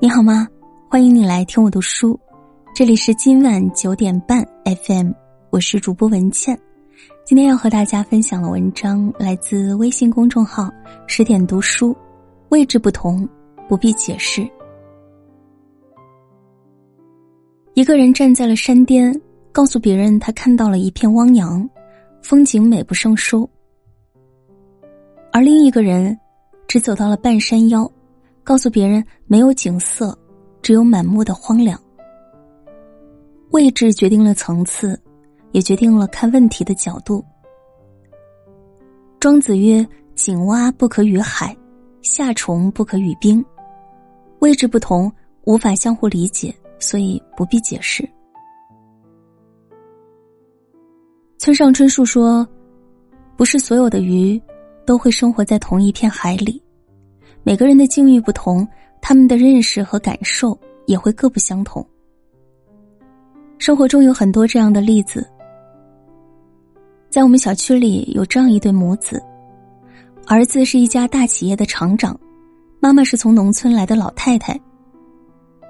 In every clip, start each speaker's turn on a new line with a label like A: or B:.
A: 你好吗？欢迎你来听我读书，这里是今晚九点半 FM，我是主播文倩。今天要和大家分享的文章来自微信公众号十点读书。位置不同，不必解释。一个人站在了山巅，告诉别人他看到了一片汪洋，风景美不胜收；而另一个人只走到了半山腰。告诉别人没有景色，只有满目的荒凉。位置决定了层次，也决定了看问题的角度。庄子曰：“井蛙不可与海，夏虫不可与冰。”位置不同，无法相互理解，所以不必解释。村上春树说：“不是所有的鱼都会生活在同一片海里。”每个人的境遇不同，他们的认识和感受也会各不相同。生活中有很多这样的例子，在我们小区里有这样一对母子，儿子是一家大企业的厂长，妈妈是从农村来的老太太。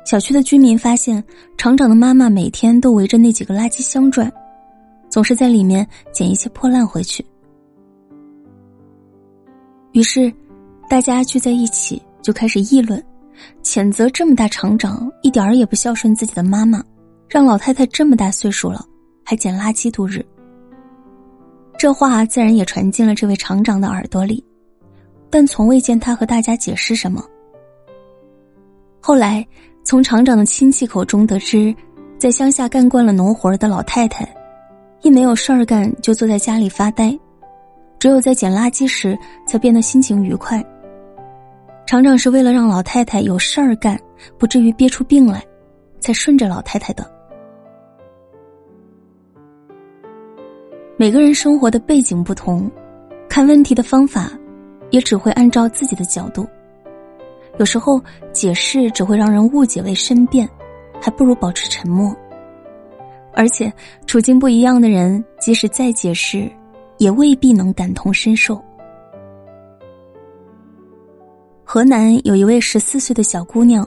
A: 小区的居民发现，厂长的妈妈每天都围着那几个垃圾箱转，总是在里面捡一些破烂回去，于是。大家聚在一起，就开始议论，谴责这么大厂长一点儿也不孝顺自己的妈妈，让老太太这么大岁数了还捡垃圾度日。这话自然也传进了这位厂长的耳朵里，但从未见他和大家解释什么。后来，从厂长的亲戚口中得知，在乡下干惯了农活的老太太，一没有事儿干就坐在家里发呆，只有在捡垃圾时才变得心情愉快。厂长是为了让老太太有事儿干，不至于憋出病来，才顺着老太太的。每个人生活的背景不同，看问题的方法，也只会按照自己的角度。有时候解释只会让人误解为申辩，还不如保持沉默。而且处境不一样的人，即使再解释，也未必能感同身受。河南有一位十四岁的小姑娘，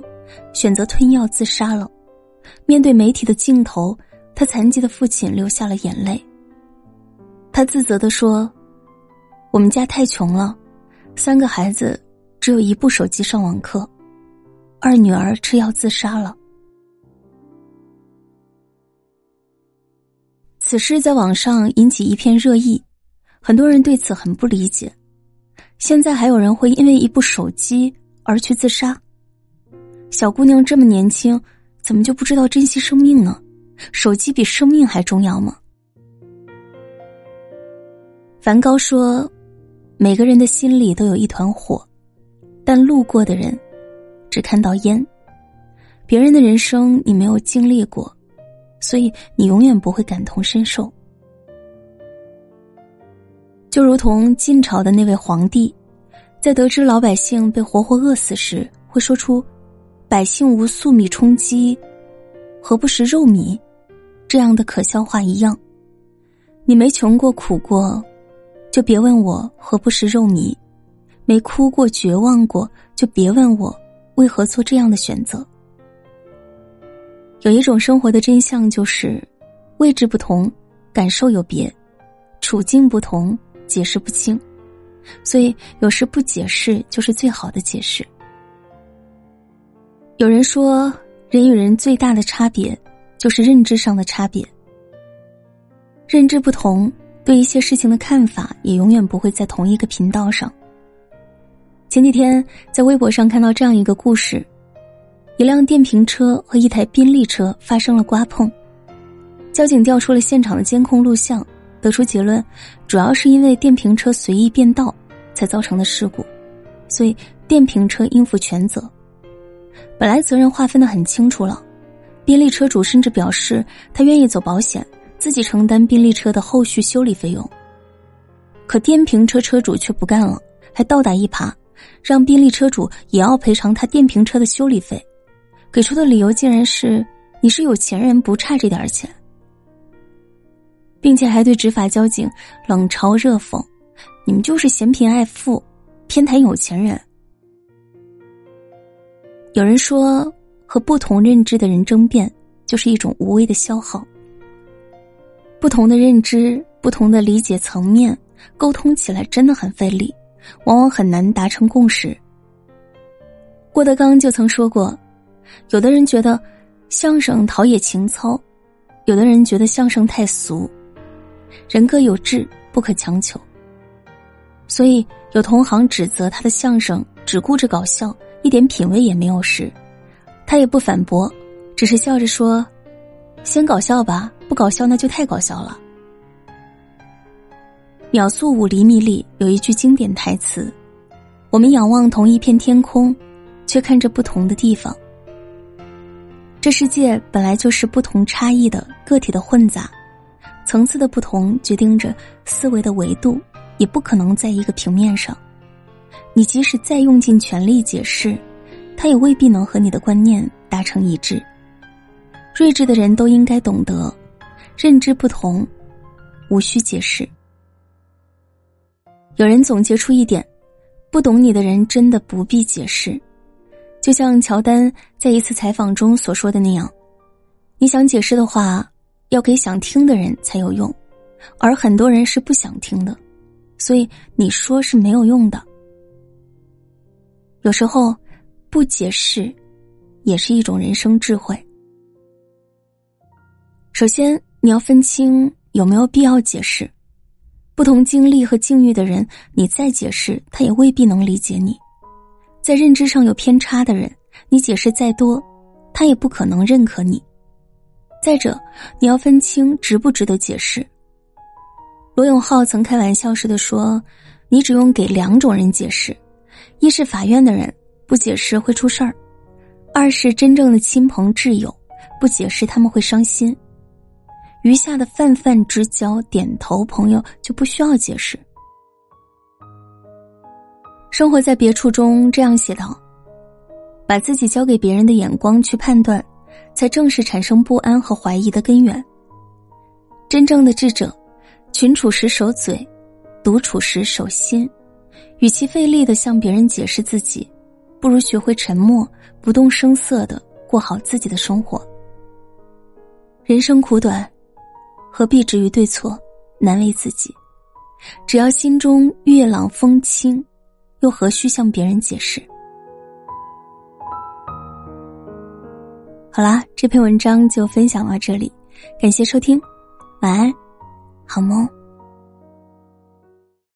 A: 选择吞药自杀了。面对媒体的镜头，她残疾的父亲流下了眼泪。他自责的说：“我们家太穷了，三个孩子只有一部手机上网课，二女儿吃药自杀了。”此事在网上引起一片热议，很多人对此很不理解。现在还有人会因为一部手机而去自杀？小姑娘这么年轻，怎么就不知道珍惜生命呢？手机比生命还重要吗？梵高说：“每个人的心里都有一团火，但路过的人只看到烟。别人的人生你没有经历过，所以你永远不会感同身受。”就如同晋朝的那位皇帝，在得知老百姓被活活饿死时，会说出“百姓无粟米充饥，何不食肉糜”这样的可笑话一样。你没穷过苦过，就别问我何不食肉糜；没哭过绝望过，就别问我为何做这样的选择。有一种生活的真相就是，位置不同，感受有别，处境不同。解释不清，所以有时不解释就是最好的解释。有人说，人与人最大的差别就是认知上的差别。认知不同，对一些事情的看法也永远不会在同一个频道上。前几天在微博上看到这样一个故事：一辆电瓶车和一台宾利车发生了刮碰，交警调出了现场的监控录像。得出结论，主要是因为电瓶车随意变道才造成的事故，所以电瓶车应负全责。本来责任划分的很清楚了，宾利车主甚至表示他愿意走保险，自己承担宾利车的后续修理费用。可电瓶车车主却不干了，还倒打一耙，让宾利车主也要赔偿他电瓶车的修理费，给出的理由竟然是：“你是有钱人，不差这点钱。”并且还对执法交警冷嘲热讽：“你们就是嫌贫爱富，偏袒有钱人。”有人说，和不同认知的人争辩，就是一种无谓的消耗。不同的认知，不同的理解层面，沟通起来真的很费力，往往很难达成共识。郭德纲就曾说过，有的人觉得相声陶冶情操，有的人觉得相声太俗，人各有志，不可强求。所以有同行指责他的相声只顾着搞笑，一点品味也没有时，他也不反驳，只是笑着说：“先搞笑吧。”不搞笑那就太搞笑了。秒速五厘米里有一句经典台词：“我们仰望同一片天空，却看着不同的地方。”这世界本来就是不同差异的个体的混杂，层次的不同决定着思维的维度，也不可能在一个平面上。你即使再用尽全力解释，他也未必能和你的观念达成一致。睿智的人都应该懂得。认知不同，无需解释。有人总结出一点：不懂你的人真的不必解释。就像乔丹在一次采访中所说的那样，你想解释的话，要给想听的人才有用，而很多人是不想听的，所以你说是没有用的。有时候，不解释，也是一种人生智慧。首先。你要分清有没有必要解释，不同经历和境遇的人，你再解释他也未必能理解你。在认知上有偏差的人，你解释再多，他也不可能认可你。再者，你要分清值不值得解释。罗永浩曾开玩笑似的说：“你只用给两种人解释，一是法院的人，不解释会出事儿；二是真正的亲朋挚友，不解释他们会伤心。”余下的泛泛之交、点头朋友就不需要解释。生活在别处中这样写道：“把自己交给别人的眼光去判断，才正是产生不安和怀疑的根源。真正的智者，群处时守嘴，独处时守心。与其费力的向别人解释自己，不如学会沉默，不动声色的过好自己的生活。人生苦短。”何必执于对错，难为自己？只要心中月朗风清，又何须向别人解释？好啦，这篇文章就分享到这里，感谢收听，晚安，好梦。